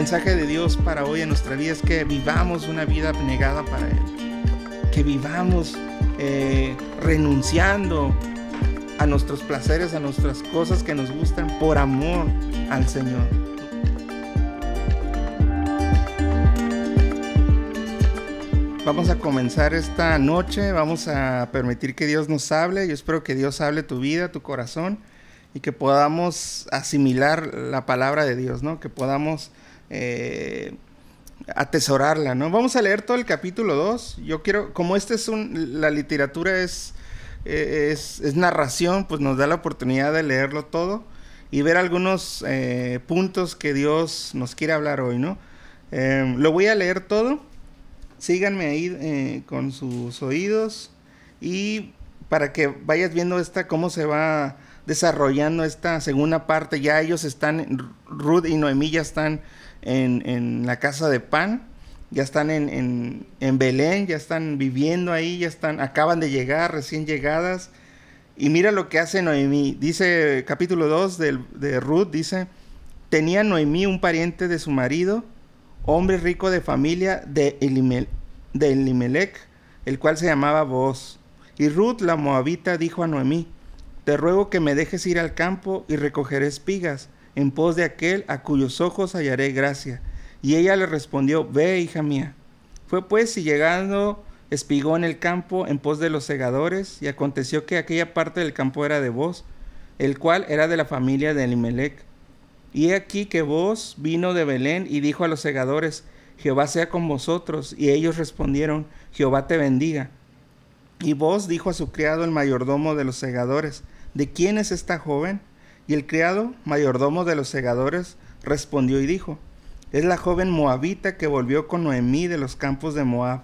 mensaje de Dios para hoy en nuestra vida es que vivamos una vida abnegada para Él. Que vivamos eh, renunciando a nuestros placeres, a nuestras cosas que nos gustan por amor al Señor. Vamos a comenzar esta noche, vamos a permitir que Dios nos hable. Yo espero que Dios hable tu vida, tu corazón y que podamos asimilar la palabra de Dios, ¿no? Que podamos eh, atesorarla, ¿no? Vamos a leer todo el capítulo 2. Yo quiero, como este es un, la literatura es, eh, es, narración, pues nos da la oportunidad de leerlo todo y ver algunos eh, puntos que Dios nos quiere hablar hoy, ¿no? lo voy a leer todo. Síganme ahí con sus oídos y para que vayas viendo esta cómo se va desarrollando esta segunda parte. Ya ellos están, Ruth y Noemí ya están en, la casa de pan, ya están en, Belén, ya están viviendo ahí, ya están, acaban de llegar, recién llegadas. Y mira lo que hace Noemí. Dice capítulo 2 de, Ruth, dice, tenía Noemí un pariente de su marido, hombre rico de familia de, de Elimelech, el cual se llamaba Boaz. Y Ruth la moabita dijo a Noemí, te ruego que me dejes ir al campo y recogeré espigas en pos de aquel a cuyos ojos hallaré gracia. Y ella le respondió, ve, hija mía. Fue pues y llegando espigó en el campo en pos de los segadores, y aconteció que aquella parte del campo era de vos, el cual era de la familia de Elimelech. Y he aquí que vos vino de Belén y dijo a los segadores, Jehová sea con vosotros. Y ellos respondieron, Jehová te bendiga. Y vos dijo a su criado el mayordomo de los segadores, ¿de quién es esta joven? Y el criado, mayordomo de los segadores, respondió y dijo, es la joven moabita que volvió con Noemí de los campos de Moab,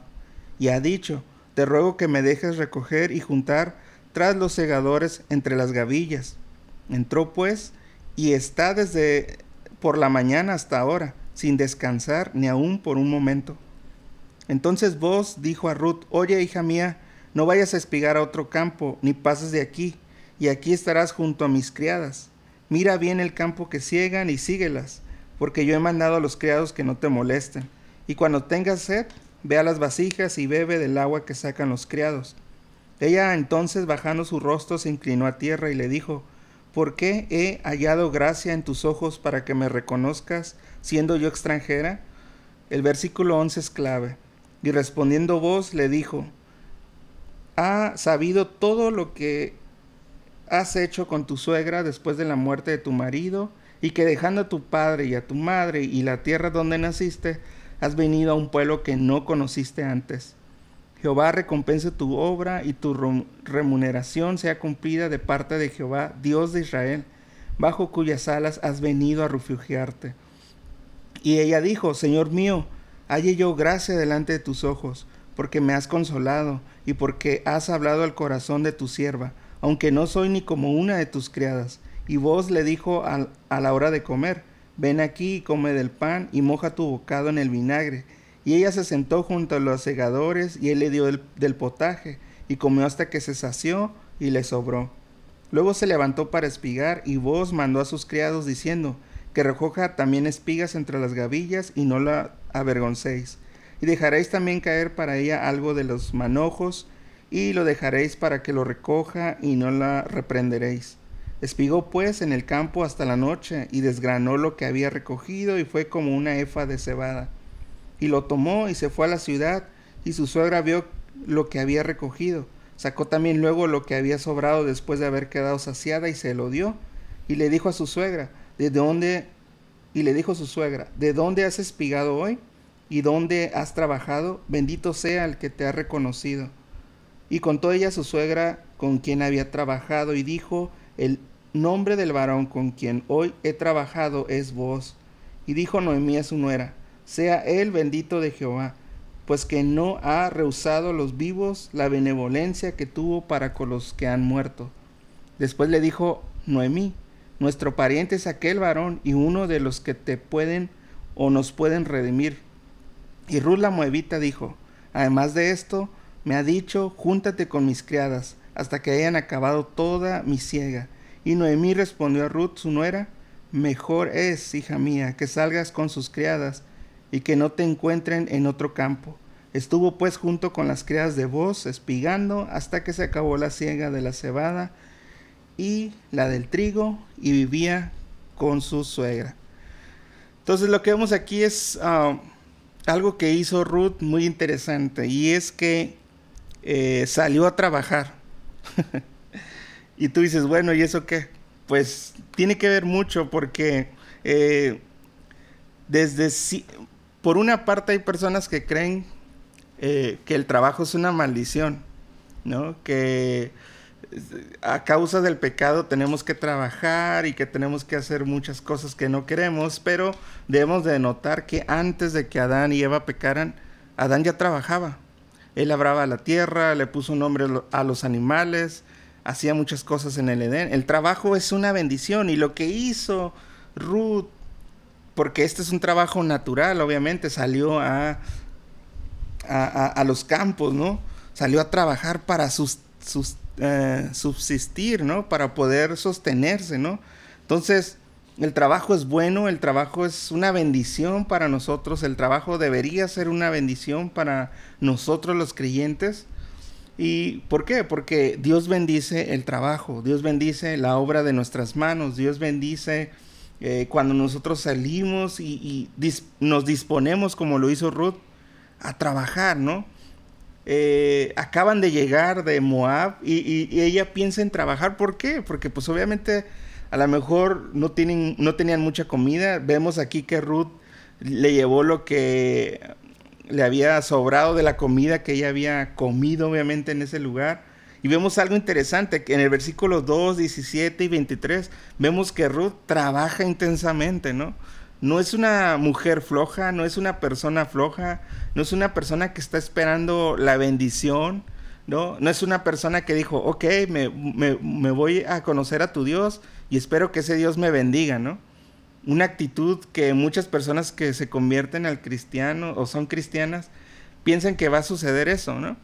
y ha dicho, te ruego que me dejes recoger y juntar tras los segadores entre las gavillas. Entró pues y está desde por la mañana hasta ahora, sin descansar ni aún por un momento. Entonces vos dijo a Ruth, oye hija mía, no vayas a espigar a otro campo, ni pases de aquí, y aquí estarás junto a mis criadas. Mira bien el campo que ciegan y síguelas, porque yo he mandado a los criados que no te molesten. Y cuando tengas sed, ve a las vasijas y bebe del agua que sacan los criados. Ella entonces bajando su rostro se inclinó a tierra y le dijo, ¿por qué he hallado gracia en tus ojos para que me reconozcas siendo yo extranjera? El versículo 11 es clave. Y respondiendo vos le dijo, ha sabido todo lo que has hecho con tu suegra después de la muerte de tu marido, y que dejando a tu padre y a tu madre y la tierra donde naciste, has venido a un pueblo que no conociste antes. Jehová recompense tu obra y tu remuneración sea cumplida de parte de Jehová, Dios de Israel, bajo cuyas alas has venido a refugiarte. Y ella dijo, Señor mío, halle yo gracia delante de tus ojos, porque me has consolado y porque has hablado al corazón de tu sierva, aunque no soy ni como una de tus criadas. Y vos le dijo a, la hora de comer, ven aquí y come del pan y moja tu bocado en el vinagre. Y ella se sentó junto a los segadores y él le dio del potaje y comió hasta que se sació y le sobró. Luego se levantó para espigar y vos mandó a sus criados diciendo, que recoja también espigas entre las gavillas y no la avergoncéis y dejaréis también caer para ella algo de los manojos, y lo dejaréis para que lo recoja, y no la reprenderéis. Espigó pues en el campo hasta la noche, y desgranó lo que había recogido, y fue como una efa de cebada. Y lo tomó y se fue a la ciudad, y su suegra vio lo que había recogido. Sacó también luego lo que había sobrado después de haber quedado saciada, y se lo dio. Y le dijo a su suegra, ¿de dónde? Y le dijo a su suegra, ¿de dónde has espigado hoy? y donde has trabajado, bendito sea el que te ha reconocido. Y contó ella a su suegra con quien había trabajado y dijo, el nombre del varón con quien hoy he trabajado es vos. Y dijo Noemí a su nuera, sea él bendito de Jehová, pues que no ha rehusado a los vivos la benevolencia que tuvo para con los que han muerto. Después le dijo Noemí, nuestro pariente es aquel varón y uno de los que te pueden o nos pueden redimir. Y Ruth la Moabita dijo, además de esto, me ha dicho, júntate con mis criadas, hasta que hayan acabado toda mi siega. Y Noemí respondió a Ruth, su nuera, mejor es, hija mía, que salgas con sus criadas y que no te encuentren en otro campo. Estuvo pues junto con las criadas de voz, espigando, hasta que se acabó la siega de la cebada y la del trigo, y vivía con su suegra. Entonces lo que vemos aquí es ah, algo que hizo Ruth muy interesante, y es que eh, salió a trabajar. y tú dices, bueno, ¿y eso qué? Pues tiene que ver mucho porque eh, desde por una parte hay personas que creen eh, que el trabajo es una maldición, ¿no? Que a causa del pecado tenemos que trabajar y que tenemos que hacer muchas cosas que no queremos, pero debemos de notar que antes de que Adán y Eva pecaran, Adán ya trabajaba. Él labraba la tierra, le puso nombre a los animales, hacía muchas cosas en el Edén. El trabajo es una bendición y lo que hizo Ruth, porque este es un trabajo natural, obviamente, salió a a, los campos, ¿no? Salió a trabajar para eh, subsistir, ¿no? Para poder sostenerse, ¿no? Entonces, el trabajo es bueno, el trabajo es una bendición para nosotros, el trabajo debería ser una bendición para nosotros los creyentes. ¿Y por qué? Porque Dios bendice el trabajo, Dios bendice la obra de nuestras manos, Dios bendice eh, cuando nosotros salimos y, nos disponemos como lo hizo Ruth a trabajar, ¿no? Eh, acaban de llegar de Moab y, ella piensa en trabajar. ¿Por qué? Porque pues obviamente a lo mejor no, tienen, no tenían mucha comida. Vemos aquí que Ruth le llevó lo que le había sobrado de la comida que ella había comido obviamente en ese lugar. Y vemos algo interesante, que en el versículo 2, 17 y 23 vemos que Ruth trabaja intensamente, ¿no? no es una mujer floja, no es una persona floja, no es una persona que está esperando la bendición, ¿no? No es una persona que dijo, ok, me, voy a conocer a tu Dios y espero que ese Dios me bendiga, ¿no? Una actitud que muchas personas que se convierten al cristiano o son cristianas piensan que va a suceder eso, ¿no?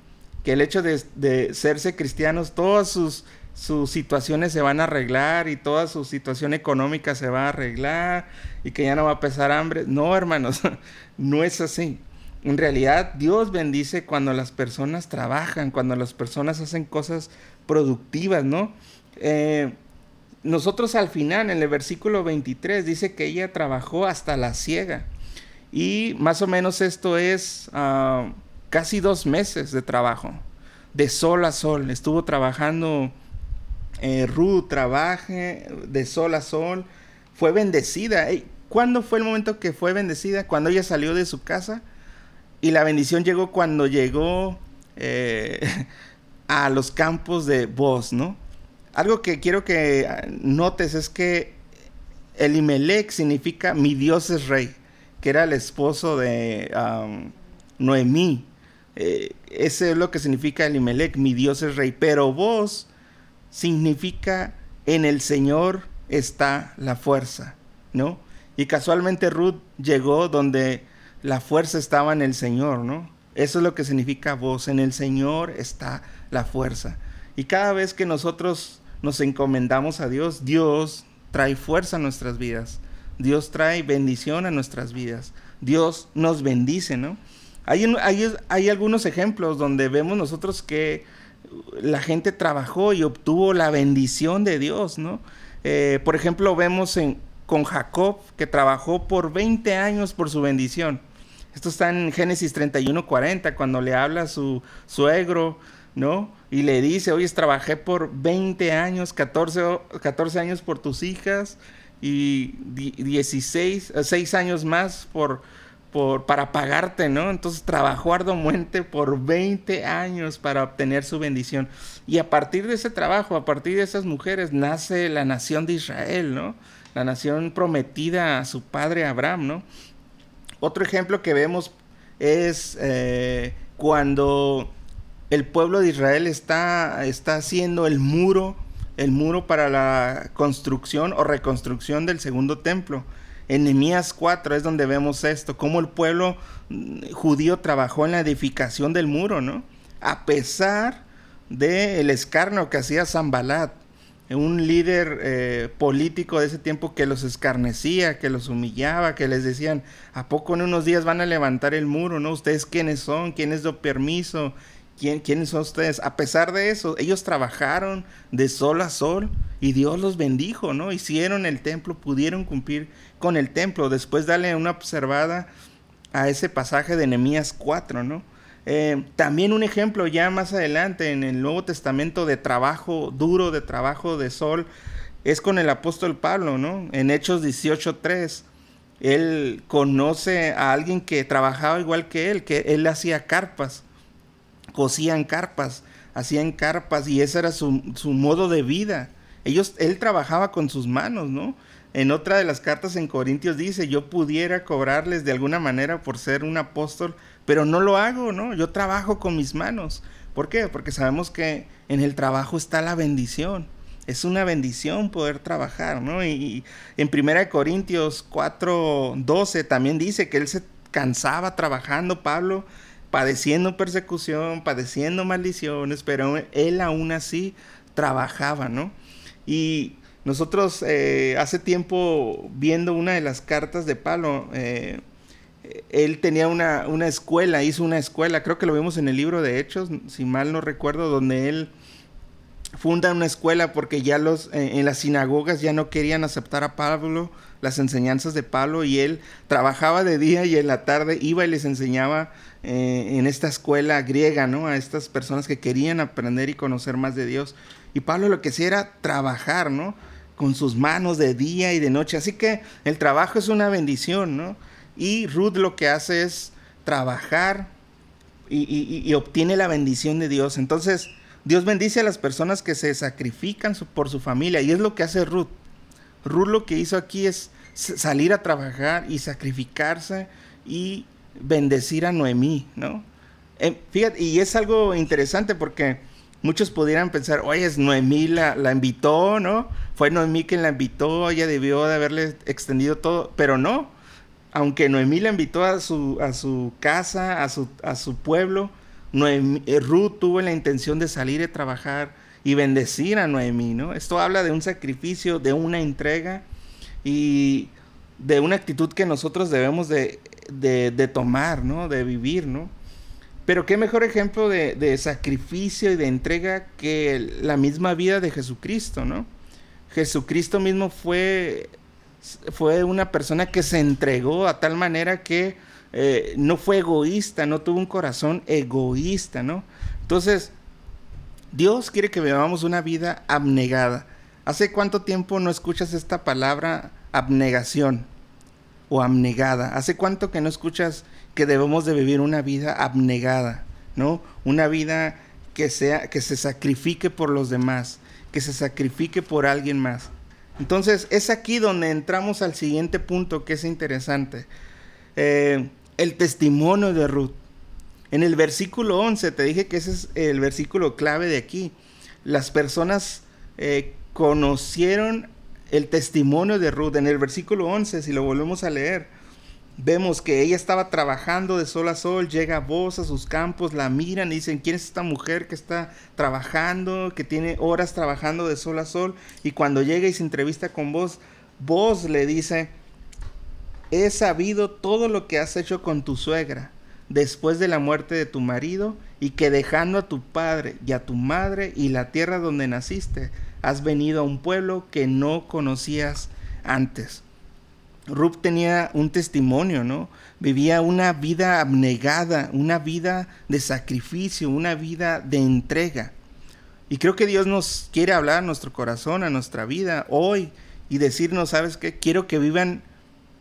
Que el hecho de, de serse cristianos, todas sus sus situaciones se van a arreglar y toda su situación económica se va a arreglar y que ya no va a pesar hambre. No, hermanos, no es así. En realidad Dios bendice cuando las personas trabajan, cuando las personas hacen cosas productivas, ¿no? Eh, nosotros al final, en el versículo 23, dice que ella trabajó hasta la ciega. Y más o menos esto es ah, casi dos meses de trabajo, de sol a sol. Estuvo trabajando eh, Ruth trabaje de sol a sol, fue bendecida. ¿Cuándo fue el momento que fue bendecida? Cuando ella salió de su casa. Y la bendición llegó cuando llegó eh, a los campos de voz, ¿no? Algo que quiero que notes es que Elimelech significa mi Dios es rey, que era el esposo de Noemí. Eh, ese es lo que significa Elimelech, mi Dios es rey. Pero vos significa en el Señor está la fuerza, ¿no? Y casualmente Ruth llegó donde la fuerza estaba en el Señor, ¿no? Eso es lo que significa voz, en el Señor está la fuerza. Y cada vez que nosotros nos encomendamos a Dios, Dios trae fuerza a nuestras vidas. Dios trae bendición a nuestras vidas. Dios nos bendice, ¿no? Hay, hay, algunos ejemplos donde vemos nosotros que la gente trabajó y obtuvo la bendición de Dios, ¿no? Eh, por ejemplo, vemos con Jacob que trabajó por 20 años por su bendición. Esto está en Génesis 31, 40, cuando le habla a su suegro, ¿no? Y le dice, oye, trabajé por 20 años, 14, 14 años por tus hijas y 16, 6 años más por, para pagarte, ¿no? Entonces trabajó arduamente por 20 años para obtener su bendición. Y a partir de ese trabajo, a partir de esas mujeres, nace la nación de Israel, ¿no? La nación prometida a su padre Abraham, ¿no? Otro ejemplo que vemos es eh, cuando el pueblo de Israel está, está haciendo el muro, el muro para la construcción o reconstrucción del segundo templo. En Nehemías 4 es donde vemos esto, cómo el pueblo mm, judío trabajó en la edificación del muro, ¿no? A pesar del el escarnio que hacía Zambalat. Un líder eh, político de ese tiempo que los escarnecía, que los humillaba, que les decían, ¿a poco en unos días van a levantar el muro? ¿No? ¿Ustedes quiénes son? ¿Quiénes do permiso? ¿Quién, ¿Quiénes son ustedes? A pesar de eso, ellos trabajaron de sol a sol y Dios los bendijo, ¿no? Hicieron el templo, pudieron cumplir con el templo. Después dale una observada a ese pasaje de Nehemías 4, ¿no? Eh, también un ejemplo ya más adelante en el Nuevo Testamento de trabajo duro, de trabajo de sol, es con el apóstol Pablo, ¿no? En Hechos 18.3, él conoce a alguien que trabajaba igual que él, que él hacía carpas, cosían carpas, hacían carpas y ese era su, su modo de vida. Ellos, él trabajaba con sus manos, ¿no? En otra de las cartas en Corintios dice, yo pudiera cobrarles de alguna manera por ser un apóstol, pero no lo hago, ¿no? Yo trabajo con mis manos. ¿Por qué? Porque sabemos que en el trabajo está la bendición. Es una bendición poder trabajar, ¿no? Y, en 1 Corintios 4, 12 también dice que él se cansaba trabajando, Pablo, padeciendo persecución, padeciendo maldiciones, pero él aún así trabajaba, ¿no? Y nosotros eh, hace tiempo viendo una de las cartas de Pablo, eh, él tenía una, una, escuela, hizo una escuela, creo que lo vimos en el libro de Hechos, si mal no recuerdo, donde él funda una escuela porque ya los eh, en las sinagogas ya no querían aceptar a Pablo las enseñanzas de Pablo y él trabajaba de día y en la tarde iba y les enseñaba en esta escuela griega, ¿no? A estas personas que querían aprender y conocer más de Dios. Y Pablo lo que hacía era trabajar, ¿no? con sus manos de día y de noche. Así que el trabajo es una bendición, ¿no? Y Ruth lo que hace es trabajar y, obtiene la bendición de Dios. Entonces, Dios bendice a las personas que se sacrifican por su familia y es lo que hace Ruth. Ruth lo que hizo aquí es salir a trabajar y sacrificarse y bendecir a Noemí, ¿no? Eh, fíjate, y es algo interesante porque muchos pudieran pensar, oye, es Noemí la, la invitó, ¿no? Fue Noemí quien la invitó, ella debió de haberle extendido todo, pero no. Aunque Noemí la invitó a su, a su casa, a su, a su pueblo, eh, Ruth tuvo la intención de salir a trabajar y bendecir a Noemí, ¿no? Esto habla de un sacrificio, de una entrega y de una actitud que nosotros debemos de, de, de tomar, ¿no? De vivir, ¿no? Pero qué mejor ejemplo de, sacrificio y de entrega que la misma vida de Jesucristo, ¿no? Jesucristo mismo fue, fue una persona que se entregó a tal manera que eh, no fue egoísta, no tuvo un corazón egoísta, ¿no? Entonces, Dios quiere que vivamos una vida abnegada. ¿Hace cuánto tiempo no escuchas esta palabra abnegación o abnegada? ¿Hace cuánto que no escuchas que debemos de vivir una vida abnegada, ¿no? Una vida que sea que se sacrifique por los demás, que se sacrifique por alguien más. Entonces es aquí donde entramos al siguiente punto que es interesante. Eh, el testimonio de Ruth. En el versículo 11 te dije que ese es el versículo clave de aquí. Las personas eh, conocieron el testimonio de Ruth. En el versículo 11, si lo volvemos a leer, Vemos que ella estaba trabajando de sol a sol, llega vos a sus campos, la miran y dicen, ¿quién es esta mujer que está trabajando, que tiene horas trabajando de sol a sol? Y cuando llega y se entrevista con vos, vos le dice, he sabido todo lo que has hecho con tu suegra después de la muerte de tu marido y que dejando a tu padre y a tu madre y la tierra donde naciste, has venido a un pueblo que no conocías antes. Ruth tenía un testimonio, ¿no? Vivía una vida abnegada, una vida de sacrificio, una vida de entrega. Y creo que Dios nos quiere hablar a nuestro corazón, a nuestra vida hoy y decirnos, ¿sabes qué? Quiero que vivan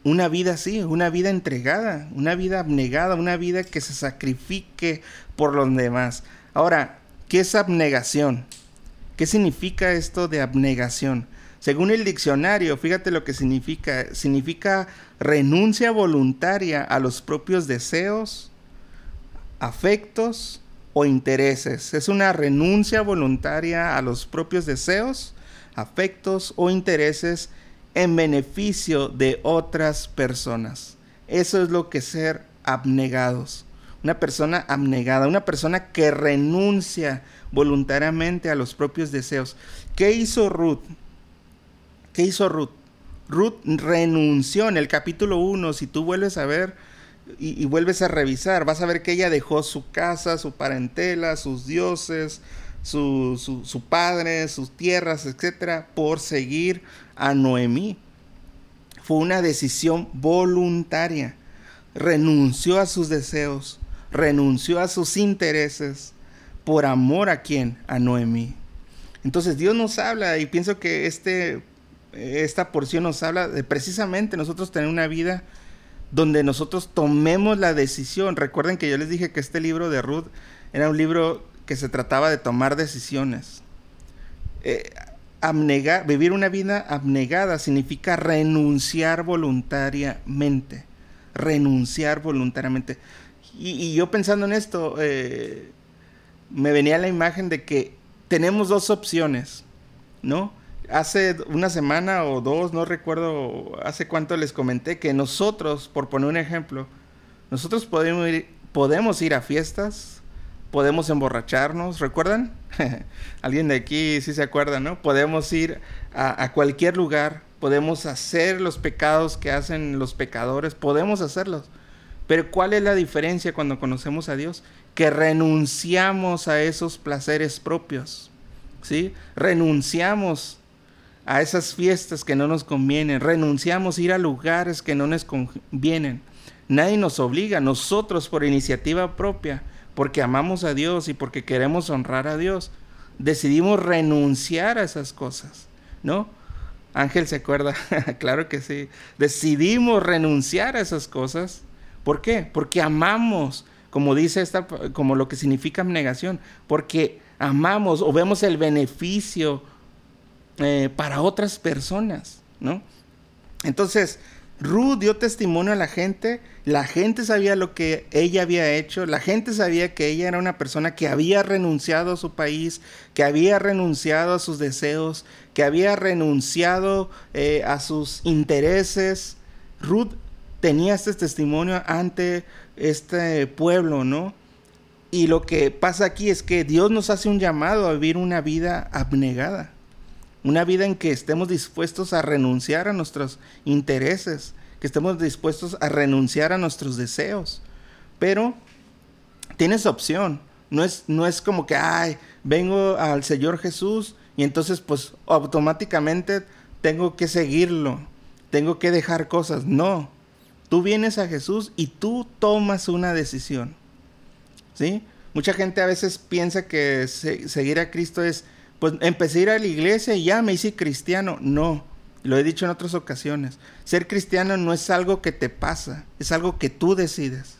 una vida así, una vida entregada, una vida abnegada, una vida que se sacrifique por los demás. Ahora, ¿qué es abnegación? ¿Qué significa esto de abnegación? Según el diccionario, fíjate lo que significa. Significa renuncia voluntaria a los propios deseos, afectos o intereses. Es una renuncia voluntaria a los propios deseos, afectos o intereses en beneficio de otras personas. Eso es lo que ser abnegados. una persona abnegada, una persona que renuncia voluntariamente a los propios deseos. ¿Qué hizo Ruth? ¿Qué hizo Ruth? Ruth renunció en el capítulo 1, si tú vuelves a ver y, vuelves a revisar, vas a ver que ella dejó su casa, su parentela, sus dioses, su, su padre, sus tierras, etcétera, por seguir a Noemí. Fue una decisión voluntaria. Renunció a sus deseos, renunció a sus intereses por amor a quién? A Noemí. Entonces Dios nos habla y pienso que este, esta porción nos habla de precisamente nosotros tener una vida donde nosotros tomemos la decisión. Recuerden que yo les dije que este libro de Ruth era un libro que se trataba de tomar decisiones. Eh, vivir una vida abnegada significa renunciar voluntariamente. Renunciar voluntariamente. Y, yo pensando en esto, eh, me venía la imagen de que tenemos dos opciones, ¿no? Hace una semana o dos, no recuerdo hace cuánto les comenté que nosotros, por poner un ejemplo, nosotros podemos ir, podemos ir a fiestas, podemos emborracharnos, ¿recuerdan? Alguien de aquí sí se acuerda, ¿no? Podemos ir a, a, cualquier lugar, podemos hacer los pecados que hacen los pecadores, podemos hacerlos. Pero ¿cuál es la diferencia cuando conocemos a Dios? Que renunciamos a esos placeres propios, ¿sí? Renunciamos a esas fiestas que no nos convienen, renunciamos a ir a lugares que no nos convienen. Nadie nos obliga, nosotros por iniciativa propia, porque amamos a Dios y porque queremos honrar a Dios, decidimos renunciar a esas cosas, ¿no? Ángel se acuerda, claro que sí. Decidimos renunciar a esas cosas ¿Por qué? Porque amamos, como dice esta, como lo que significa abnegación, porque amamos o vemos el beneficio eh, para otras personas, ¿no? Entonces, Ruth dio testimonio a la gente, la gente sabía lo que ella había hecho, la gente sabía que ella era una persona que había renunciado a su país, que había renunciado a sus deseos, que había renunciado eh, a sus intereses. Ruth tenía este testimonio ante este pueblo, ¿no? Y lo que pasa aquí es que Dios nos hace un llamado a vivir una vida abnegada, una vida en que estemos dispuestos a renunciar a nuestros intereses, que estemos dispuestos a renunciar a nuestros deseos. Pero tienes opción, no es, no es como que, ay, vengo al Señor Jesús y entonces pues automáticamente tengo que seguirlo, tengo que dejar cosas. No, Tú vienes a Jesús y tú tomas una decisión. ¿Sí? Mucha gente a veces piensa que seguir a Cristo es, pues empecé a ir a la iglesia y ya me hice cristiano. No, lo he dicho en otras ocasiones. Ser cristiano no es algo que te pasa, es algo que tú decides.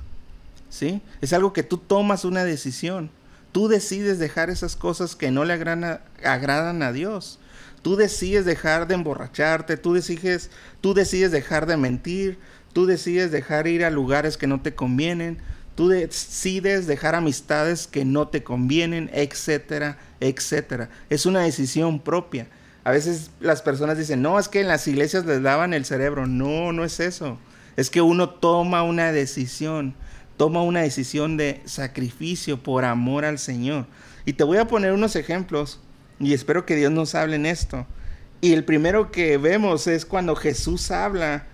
¿Sí? Es algo que tú tomas una decisión. Tú decides dejar esas cosas que no le agradan a Dios. Tú decides dejar de emborracharte, tú decides, tú decides dejar de mentir, Tú decides dejar ir a lugares que no te convienen. Tú decides dejar amistades que no te convienen, etcétera, etcétera. Es una decisión propia. A veces las personas dicen, no, es que en las iglesias les daban el cerebro. No, no es eso. Es que uno toma una decisión, toma una decisión de sacrificio por amor al Señor. Y te voy a poner unos ejemplos y espero que Dios nos hable en esto. Y el primero que vemos es cuando Jesús habla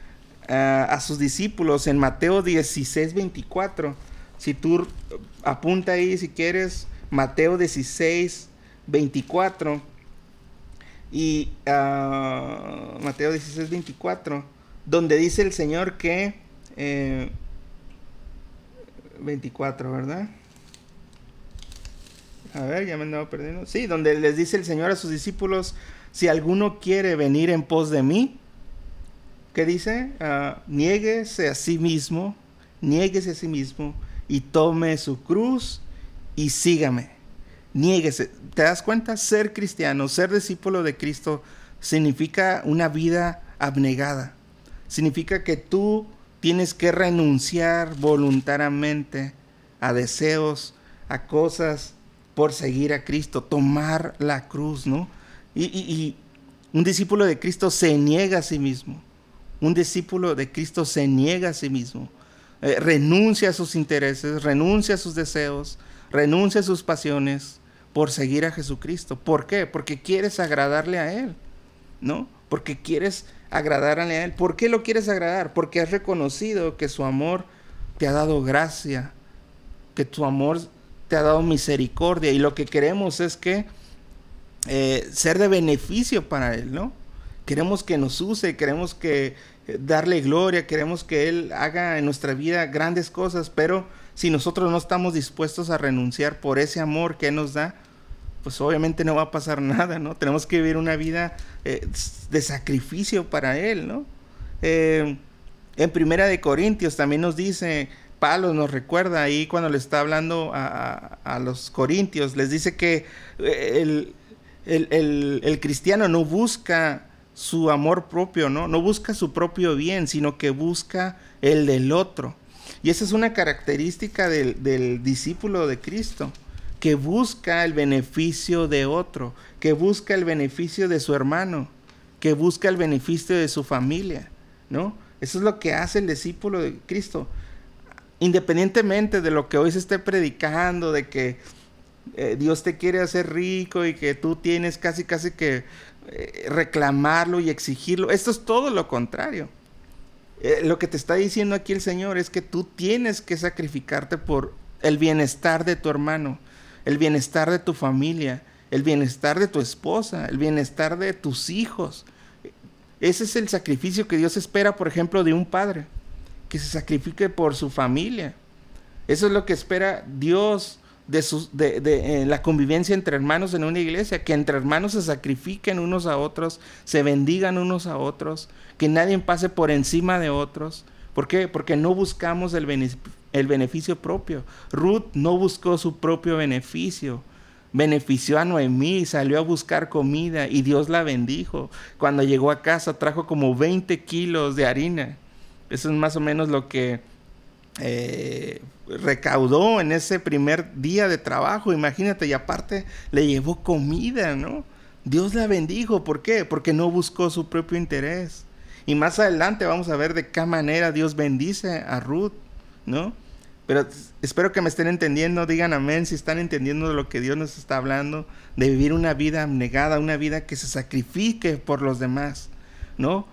a sus discípulos en Mateo 16, 24. Si tú apunta ahí si quieres, Mateo 16, 24. Y uh, Mateo 16, 24, donde dice el Señor que... Eh, 24, ¿verdad? A ver, ya me andaba perdiendo. Sí, donde les dice el Señor a sus discípulos, si alguno quiere venir en pos de mí, ¿Qué dice? Uh, niéguese a sí mismo, niéguese a sí mismo y tome su cruz y sígame. Niéguese. ¿Te das cuenta? Ser cristiano, ser discípulo de Cristo significa una vida abnegada. Significa que tú tienes que renunciar voluntariamente a deseos, a cosas por seguir a Cristo, tomar la cruz, ¿no? Y un discípulo de Cristo se niega a sí mismo. Un discípulo de Cristo se niega a sí mismo. eh, renuncia a sus intereses, renuncia a sus deseos, renuncia a sus pasiones por seguir a Jesucristo. ¿Por qué? Porque quieres agradarle a Él, ¿no? Porque quieres agradarle a Él. ¿Por qué lo quieres agradar? Porque has reconocido que su amor te ha dado gracia, que tu amor te ha dado misericordia y lo que queremos es que eh, ser de beneficio para Él, ¿no? Queremos que nos use, queremos que eh, darle gloria, queremos que Él haga en nuestra vida grandes cosas, pero si nosotros no estamos dispuestos a renunciar por ese amor que Él nos da, pues obviamente no va a pasar nada, ¿no? Tenemos que vivir una vida eh, de sacrificio para Él, ¿no? en Primera de Corintios también nos dice, Pablo nos recuerda ahí cuando le está hablando a, los corintios, les dice que el, el, cristiano no busca su amor propio, ¿no? No busca su propio bien, sino que busca el del otro. Y esa es una característica del, del discípulo de Cristo, que busca el beneficio de otro, que busca el beneficio de su hermano, que busca el beneficio de su familia, ¿no? Eso es lo que hace el discípulo de Cristo. Independientemente de lo que hoy se esté predicando, de que eh, Dios te quiere hacer rico y que tú tienes casi casi que eh, reclamarlo y exigirlo. Esto es todo lo contrario. Eh, lo que te está diciendo aquí el Señor es que tú tienes que sacrificarte por el bienestar de tu hermano, el bienestar de tu familia, el bienestar de tu esposa, el bienestar de tus hijos. Ese es el sacrificio que Dios espera, por ejemplo, de un padre, que se sacrifique por su familia. Eso es lo que espera Dios de, sus, de, de eh, la convivencia entre hermanos en una iglesia, que entre hermanos se sacrifiquen unos a otros, se bendigan unos a otros, que nadie pase por encima de otros. ¿Por qué? Porque no buscamos el, el beneficio propio. Ruth no buscó su propio beneficio. Benefició a Noemí, salió a buscar comida y Dios la bendijo. Cuando llegó a casa trajo como 20 kilos de harina. Eso es más o menos lo que eh, recaudó en ese primer día de trabajo, imagínate, y aparte le llevó comida, ¿no? Dios la bendijo, ¿por qué? Porque no buscó su propio interés. Y más adelante vamos a ver de qué manera Dios bendice a Ruth, ¿no? Pero espero que me estén entendiendo, digan amén si están entendiendo lo que Dios nos está hablando, de vivir una vida abnegada, una vida que se sacrifique por los demás, ¿no?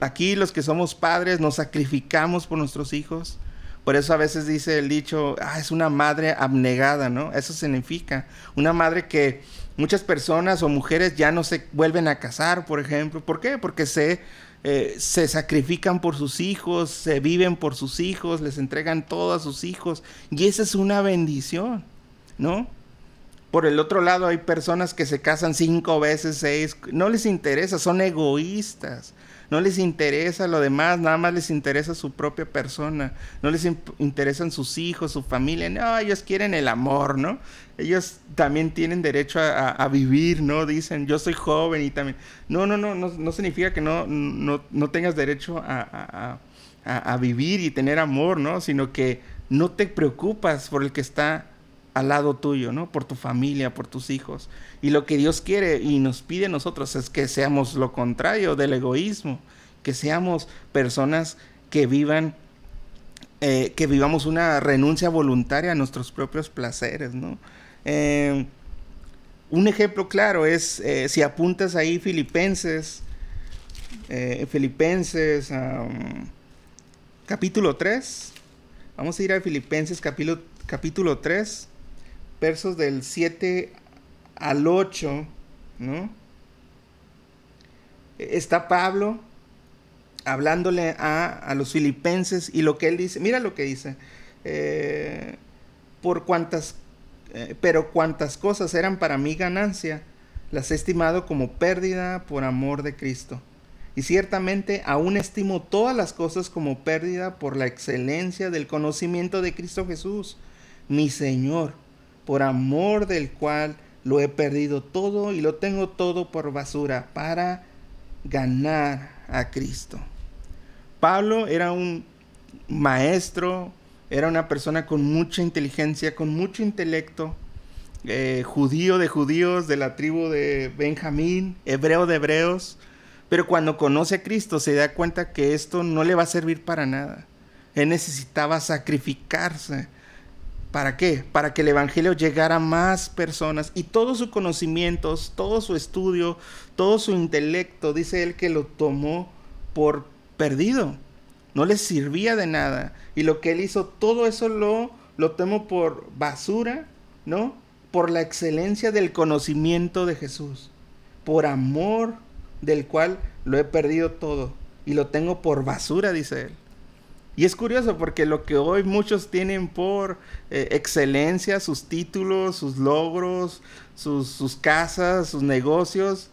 Aquí los que somos padres nos sacrificamos por nuestros hijos, por eso a veces dice el dicho, ah, es una madre abnegada, ¿no? Eso significa una madre que muchas personas o mujeres ya no se vuelven a casar, por ejemplo. ¿Por qué? Porque se, eh, se sacrifican por sus hijos, se viven por sus hijos, les entregan todo a sus hijos. Y esa es una bendición, ¿no? Por el otro lado hay personas que se casan cinco veces, seis, no les interesa, son egoístas no les interesa lo demás, nada más les interesa su propia persona, no les interesan sus hijos, su familia, no, ellos quieren el amor, ¿no? Ellos también tienen derecho a, vivir, ¿no? Dicen, yo soy joven y también... No, no, no, no, significa que no, no, tengas derecho a, a vivir y tener amor, ¿no? Sino que no te preocupas por el que está al lado tuyo, ¿no? Por tu familia, por tus hijos. Y lo que Dios quiere y nos pide a nosotros es que seamos lo contrario del egoísmo, que seamos personas que vivan, eh, que vivamos una renuncia voluntaria a nuestros propios placeres, ¿no? Eh, un ejemplo claro es, eh, si apuntas ahí Filipenses, Filipenses capítulo 3, vamos a ir a Filipenses capítulo, capítulo 3, versos del 7 al 8, ¿no? Está Pablo hablándole a, los filipenses y lo que él dice, mira lo que dice, eh, por cuantas, eh, pero cuantas cosas eran para mí ganancia, las he estimado como pérdida por amor de Cristo. Y ciertamente aún estimo todas las cosas como pérdida por la excelencia del conocimiento de Cristo Jesús, mi Señor, por amor del cual lo he perdido todo y lo tengo todo por basura para ganar a Cristo. Pablo era un maestro, era una persona con mucha inteligencia, con mucho intelecto, eh, judío de judíos, de la tribu de Benjamín, hebreo de hebreos, pero cuando conoce a Cristo se da cuenta que esto no le va a servir para nada. Él necesitaba sacrificarse. ¿Para qué? Para que el Evangelio llegara a más personas y todo su conocimiento, todo su estudio, todo su intelecto, dice él que lo tomó por perdido. No le servía de nada. Y lo que él hizo, todo eso lo, lo tomó por basura, ¿no? Por la excelencia del conocimiento de Jesús. Por amor del cual lo he perdido todo. Y lo tengo por basura, dice él. Y es curioso porque lo que hoy muchos tienen por eh, excelencia, sus títulos, sus logros, sus, sus casas, sus negocios,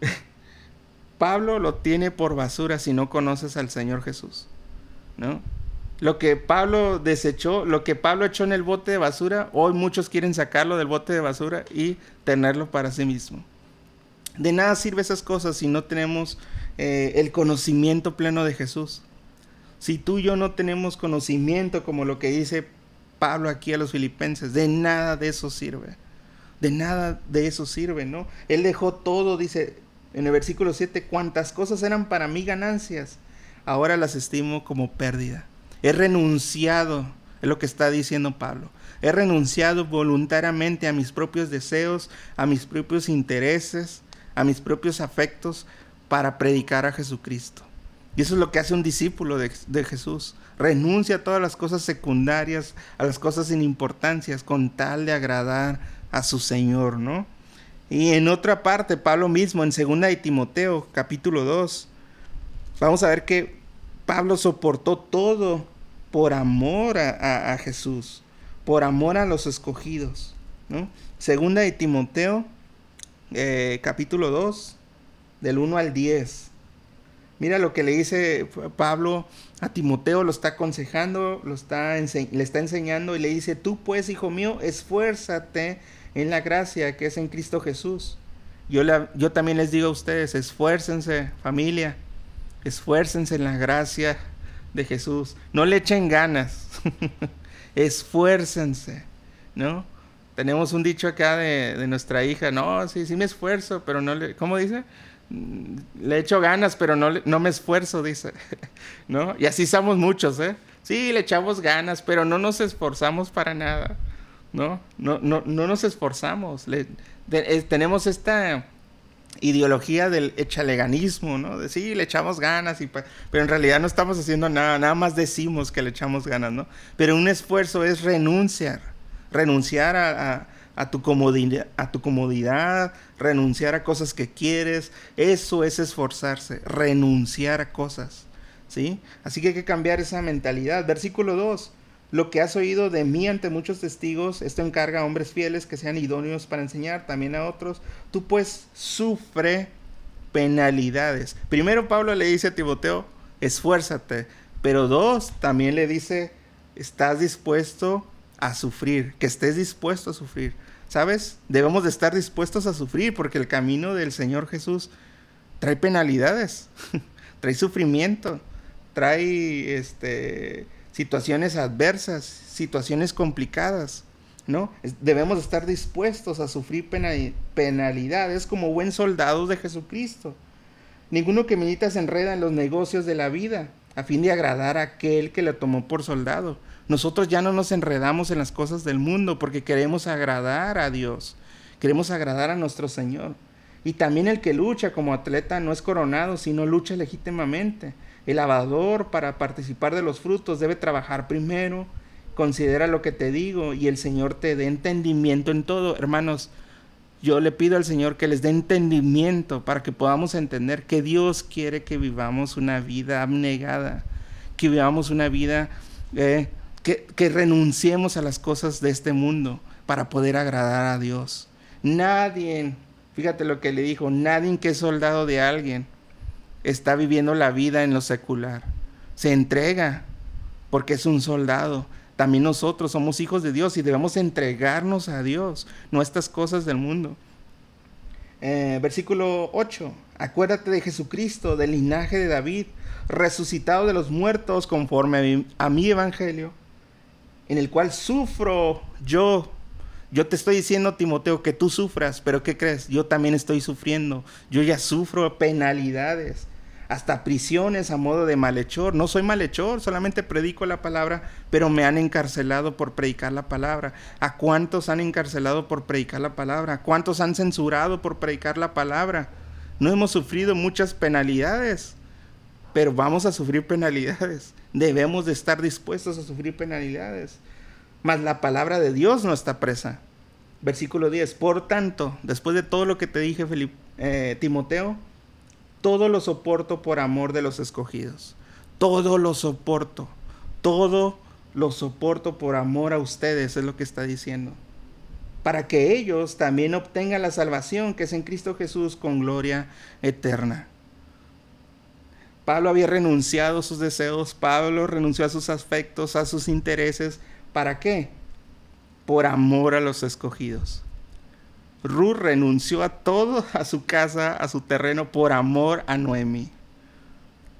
Pablo lo tiene por basura si no conoces al Señor Jesús. ¿No? Lo que Pablo desechó, lo que Pablo echó en el bote de basura, hoy muchos quieren sacarlo del bote de basura y tenerlo para sí mismo. De nada sirve esas cosas si no tenemos eh, el conocimiento pleno de Jesús. Si tú y yo no tenemos conocimiento como lo que dice Pablo aquí a los filipenses, de nada de eso sirve. De nada de eso sirve, ¿no? Él dejó todo, dice en el versículo 7, cuantas cosas eran para mí ganancias, ahora las estimo como pérdida. He renunciado, es lo que está diciendo Pablo. He renunciado voluntariamente a mis propios deseos, a mis propios intereses, a mis propios afectos para predicar a Jesucristo. Y eso es lo que hace un discípulo de, Jesús. Renuncia a todas las cosas secundarias, a las cosas sin importancias, con tal de agradar a su Señor, ¿no? Y en otra parte, Pablo mismo, en segunda de Timoteo, capítulo 2, vamos a ver que Pablo soportó todo por amor a, Jesús, por amor a los escogidos, ¿no? Segunda de Timoteo, eh, capítulo 2, del 1 al 10. Mira lo que le dice Pablo a Timoteo, lo está aconsejando, lo está le está enseñando y le dice, tú pues, hijo mío, esfuérzate en la gracia que es en Cristo Jesús. Yo, yo también les digo a ustedes, esfuércense, familia, esfuércense en la gracia de Jesús. No le echen ganas, esfuércense, ¿no? Tenemos un dicho acá de, nuestra hija, no, sí, sí me esfuerzo, pero no le, ¿cómo dice? le echo ganas, pero no, no me esfuerzo, dice, ¿no? Y así somos muchos, ¿eh? Sí, le echamos ganas, pero no nos esforzamos para nada, ¿no? No, no, no nos esforzamos. Tenemos esta ideología del echaleganismo, ¿no? De sí, le echamos ganas, pero en realidad no estamos haciendo nada, nada más decimos que le echamos ganas, ¿no? Pero un esfuerzo es renunciar, renunciar a tu comodidad, renunciar a cosas que quieres. Eso es esforzarse, renunciar a cosas. ¿sí? Así que hay que cambiar esa mentalidad. Versículo 2. Lo que has oído de mí ante muchos testigos, esto encarga a hombres fieles que sean idóneos para enseñar también a otros. Tú pues sufre penalidades. Primero Pablo le dice a Timoteo, esfuérzate. Pero dos, también le dice, estás dispuesto a sufrir, que estés dispuesto a sufrir. ¿Sabes? Debemos de estar dispuestos a sufrir porque el camino del Señor Jesús trae penalidades, trae sufrimiento, trae este, situaciones adversas, situaciones complicadas, ¿no? Debemos estar dispuestos a sufrir penalidades como buen soldados de Jesucristo. Ninguno que milita se enreda en los negocios de la vida a fin de agradar a aquel que le tomó por soldado nosotros ya no nos enredamos en las cosas del mundo porque queremos agradar a Dios, queremos agradar a nuestro Señor. Y también el que lucha como atleta no es coronado, sino lucha legítimamente. El lavador para participar de los frutos debe trabajar primero, considera lo que te digo y el Señor te dé entendimiento en todo. Hermanos, yo le pido al Señor que les dé entendimiento para que podamos entender que Dios quiere que vivamos una vida abnegada, que vivamos una vida eh, que, renunciemos a las cosas de este mundo para poder agradar a Dios. Nadie, fíjate lo que le dijo, nadie que es soldado de alguien está viviendo la vida en lo secular. Se entrega porque es un soldado. También nosotros somos hijos de Dios y debemos entregarnos a Dios, no a estas cosas del mundo. Eh, versículo 8. Acuérdate de Jesucristo, del linaje de David, resucitado de los muertos conforme a mi evangelio en el cual sufro yo. Yo te estoy diciendo, Timoteo, que tú sufras, pero ¿qué crees? Yo también estoy sufriendo. Yo ya sufro penalidades. hasta prisiones a modo de malhechor. No soy malhechor, solamente predico la palabra, pero me han encarcelado por predicar la palabra. ¿A cuántos han encarcelado por predicar la palabra? ¿A cuántos han censurado por predicar la palabra? No hemos sufrido muchas penalidades, pero vamos a sufrir penalidades. Debemos de estar dispuestos a sufrir penalidades. Mas la palabra de Dios no está presa. Versículo 10. Por tanto, después de todo lo que te dije, eh, Timoteo, todo lo soporto por amor de los escogidos. Todo lo soporto. Todo lo soporto por amor a ustedes, es lo que está diciendo. Para que ellos también obtengan la salvación que es en Cristo Jesús con gloria eterna. Pablo había renunciado a sus deseos, Pablo renunció a sus afectos, a sus intereses. ¿Para qué? Por amor a los escogidos. Ruth renunció a todo, a su casa, a su terreno, por amor a Noemi.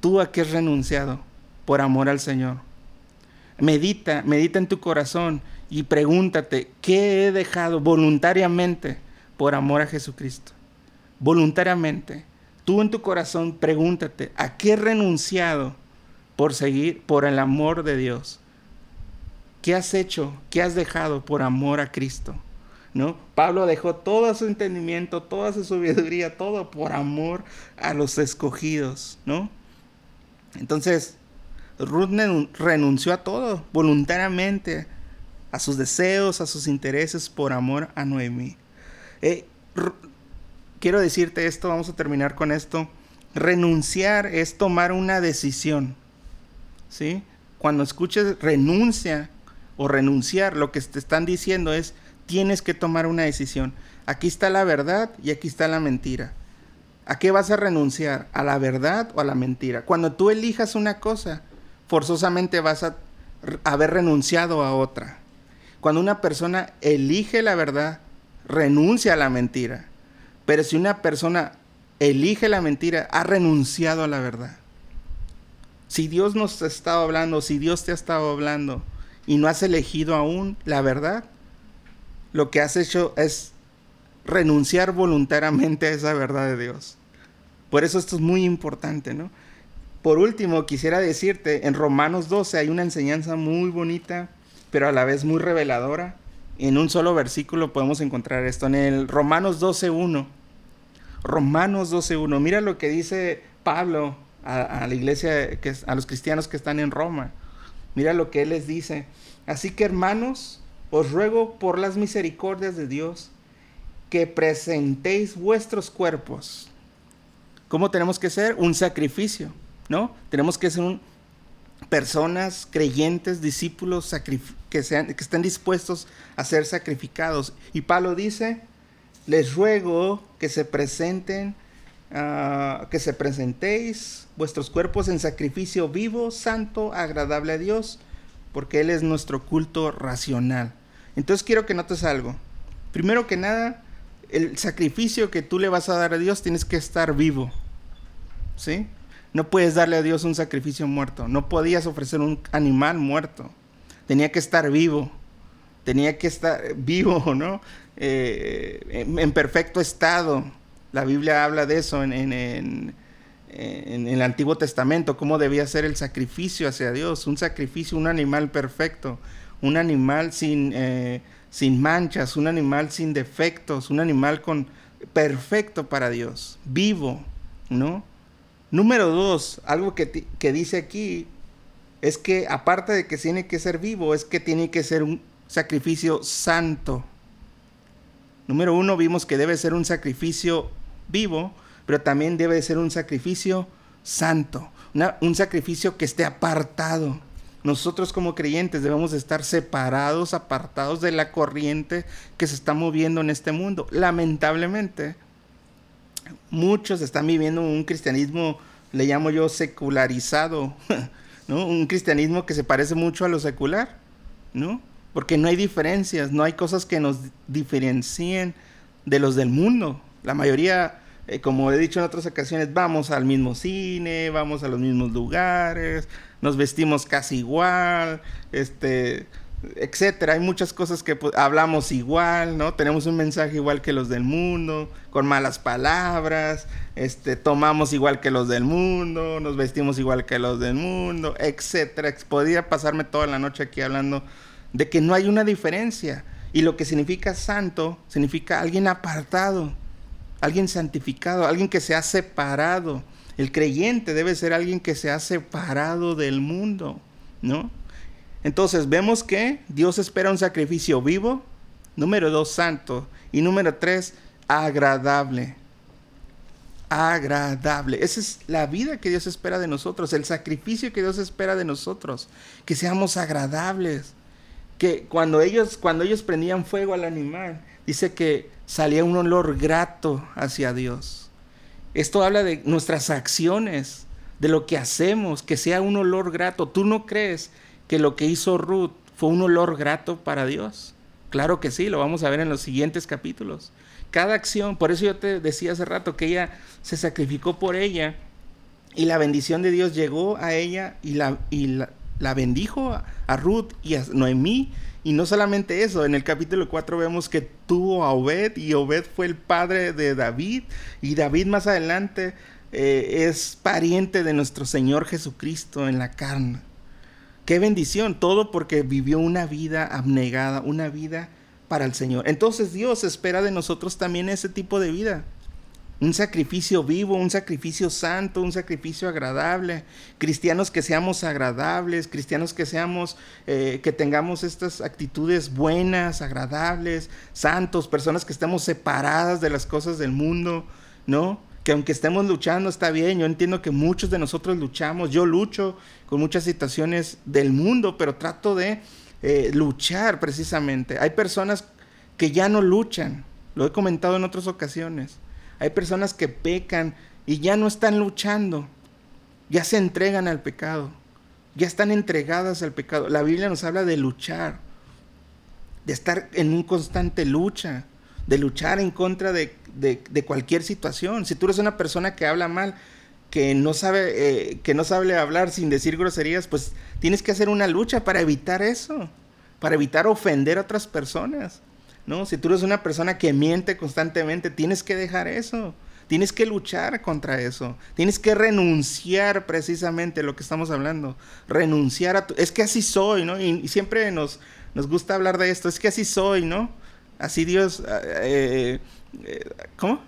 ¿Tú a qué has renunciado? Por amor al Señor. Medita, medita en tu corazón y pregúntate, ¿qué he dejado voluntariamente por amor a Jesucristo? Voluntariamente. Tú en tu corazón pregúntate, ¿a qué he renunciado por seguir, por el amor de Dios? ¿Qué has hecho? ¿Qué has dejado por amor a Cristo? ¿no? Pablo dejó todo su entendimiento, toda su sabiduría, todo por amor a los escogidos, ¿no? Entonces, Ruth renunció a todo voluntariamente, a sus deseos, a sus intereses, por amor a Noemí. Eh, quiero decirte esto, vamos a terminar con esto. Renunciar es tomar una decisión, ¿sí? Cuando escuches renuncia o renunciar, lo que te están diciendo es tienes que tomar una decisión. Aquí está la verdad y aquí está la mentira. ¿A qué vas a renunciar? ¿A la verdad o a la mentira? Cuando tú elijas una cosa, forzosamente vas a haber renunciado a otra. Cuando una persona elige la verdad, renuncia a la mentira. Pero si una persona elige la mentira, ha renunciado a la verdad. Si Dios nos ha estado hablando, si Dios te ha estado hablando y no has elegido aún la verdad, lo que has hecho es renunciar voluntariamente a esa verdad de Dios. Por eso esto es muy importante, ¿no? Por último, quisiera decirte, en Romanos 12 hay una enseñanza muy bonita, pero a la vez muy reveladora. En un solo versículo podemos encontrar esto, en el Romanos 12.1. Romanos 12.1. Mira lo que dice Pablo a, la iglesia, que, a los cristianos que están en Roma. Mira lo que él les dice. Así que hermanos, os ruego por las misericordias de Dios que presentéis vuestros cuerpos. ¿Cómo tenemos que ser? Un sacrificio, ¿no? Tenemos que ser personas creyentes, discípulos que, sean, que estén dispuestos a ser sacrificados. Y Pablo dice, les ruego que se presenten, ah, que se presentéis vuestros cuerpos en sacrificio vivo, santo, agradable a Dios, porque Él es nuestro culto racional. Entonces quiero que notes algo. Primero que nada, el sacrificio que tú le vas a dar a Dios tienes que estar vivo. ¿Sí? No puedes darle a Dios un sacrificio muerto. No podías ofrecer un animal muerto. Tenía que estar vivo. Tenía que estar vivo, ¿no? Eh, en, perfecto estado. La Biblia habla de eso en, el Antiguo Testamento, cómo debía ser el sacrificio hacia Dios. Un sacrificio, un animal perfecto un animal sin, eh, sin manchas, un animal sin defectos, un animal con perfecto para Dios, vivo, ¿no? Número dos, algo que, que dice aquí es que aparte de que tiene que ser vivo, es que tiene que ser un sacrificio santo. Número uno, vimos que debe ser un sacrificio vivo, pero también debe ser un sacrificio santo, un sacrificio que esté apartado. Nosotros como creyentes debemos estar separados, apartados de la corriente que se está moviendo en este mundo. Lamentablemente, muchos están viviendo un cristianismo, le llamo yo secularizado, ¿no? Un cristianismo que se parece mucho a lo secular, ¿no? Porque no hay diferencias, no hay cosas que nos diferencien de los del mundo. La mayoría eh, como he dicho en otras ocasiones, vamos al mismo cine, vamos a los mismos lugares, nos vestimos casi igual, este, etcétera. Hay muchas cosas que pues, hablamos igual, ¿no? Tenemos un mensaje igual que los del mundo, con malas palabras, este, tomamos igual que los del mundo, nos vestimos igual que los del mundo, etcétera. Podría pasarme toda la noche aquí hablando de que no hay una diferencia. Y lo que significa santo significa alguien apartado, alguien santificado, alguien que se ha separado. El creyente debe ser alguien que se ha separado del mundo, ¿no? Entonces vemos que Dios espera un sacrificio vivo, número dos, santo, y número tres, agradable. Agradable. Esa es la vida que Dios espera de nosotros, el sacrificio que Dios espera de nosotros, que seamos agradables. Que cuando ellos, cuando ellos prendían fuego al animal, dice que salía un olor grato hacia Dios. Esto habla de nuestras acciones, de lo que hacemos, que sea un olor grato. ¿Tú no crees que lo que hizo Ruth fue un olor grato para Dios? Claro que sí, lo vamos a ver en los siguientes capítulos. Cada acción, por eso yo te decía hace rato que ella se sacrificó por ella y la bendición de Dios llegó a ella y la, y la, bendijo a, Ruth y a Noemí. Y no solamente eso, en el capítulo 4 vemos que tuvo a Obed y Obed fue el padre de David y David más adelante eh, es pariente de nuestro Señor Jesucristo en la carne. Qué bendición, todo porque vivió una vida abnegada, una vida para el Señor. Entonces Dios espera de nosotros también ese tipo de vida. Un sacrificio vivo, un sacrificio santo, un sacrificio agradable. Cristianos que seamos agradables, cristianos que seamos, eh, que tengamos estas actitudes buenas, agradables, santos, personas que estemos separadas de las cosas del mundo, ¿no? que aunque estemos luchando está bien, yo entiendo que muchos de nosotros luchamos, yo lucho con muchas situaciones del mundo, pero trato de eh, luchar precisamente. Hay personas que ya no luchan, lo he comentado en otras ocasiones, hay personas que pecan y ya no están luchando, ya se entregan al pecado, ya están entregadas al pecado. La Biblia nos habla de luchar, de estar en un constante lucha, de luchar en contra de cualquier situación. Si tú eres una persona que habla mal, que no sabe, eh, que no sabe hablar sin decir groserías, pues tienes que hacer una lucha para evitar eso, para evitar ofender a otras personas. ¿No? Si tú eres una persona que miente constantemente, tienes que dejar eso. Tienes que luchar contra eso. Tienes que renunciar precisamente a lo que estamos hablando. Renunciar a tu... Es que así soy, ¿no? Y, siempre nos, nos gusta hablar de esto. Es que así soy, ¿no? Así Dios... Eh, eh, ¿Cómo?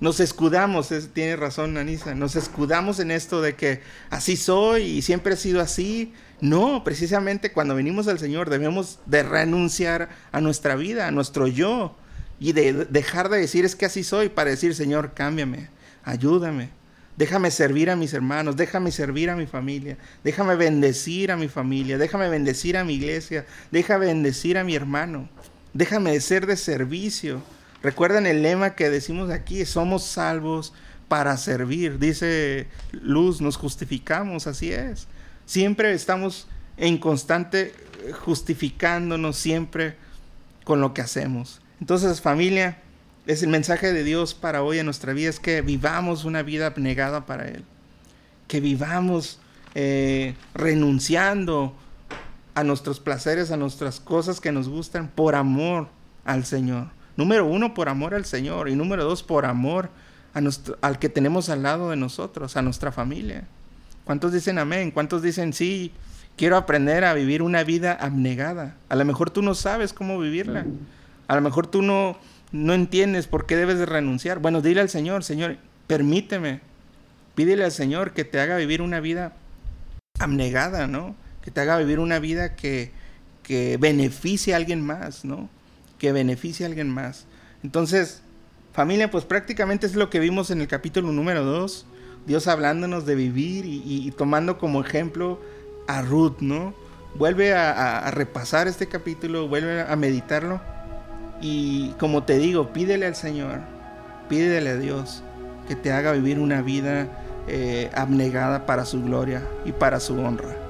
Nos escudamos, tiene razón Anisa, nos escudamos en esto de que así soy y siempre he sido así. No, precisamente cuando venimos al Señor debemos de renunciar a nuestra vida, a nuestro yo, y de dejar de decir es que así soy para decir Señor, cámbiame, ayúdame, déjame servir a mis hermanos, déjame servir a mi familia, déjame bendecir a mi familia, déjame bendecir a mi iglesia, déjame bendecir a mi hermano, déjame ser de servicio Recuerden el lema que decimos aquí, somos salvos para servir. Dice Luz, nos justificamos, así es. Siempre estamos en constante eh, justificándonos siempre con lo que hacemos. Entonces, familia, es el mensaje de Dios para hoy en nuestra vida, es que vivamos una vida abnegada para Él. Que vivamos eh, renunciando a nuestros placeres, a nuestras cosas que nos gustan, por amor al Señor. Número uno, por amor al Señor. Y número dos, por amor al que tenemos al lado de nosotros, a nuestra familia. ¿Cuántos dicen amén? ¿Cuántos dicen sí? Quiero aprender a vivir una vida abnegada. A lo mejor tú no sabes cómo vivirla. A lo mejor tú no, no entiendes por qué debes de renunciar. Bueno, dile al Señor, Señor, permíteme. Pídele al Señor que te haga vivir una vida abnegada, ¿no? Que te haga vivir una vida que, que beneficie a alguien más, ¿no? que beneficie a alguien más. Entonces, familia, pues prácticamente es lo que vimos en el capítulo número 2. Dios hablándonos de vivir y, tomando como ejemplo a Ruth, ¿no? Vuelve a, repasar este capítulo, vuelve a meditarlo. Y como te digo, pídele al Señor, pídele a Dios que te haga vivir una vida eh, abnegada para su gloria y para su honra.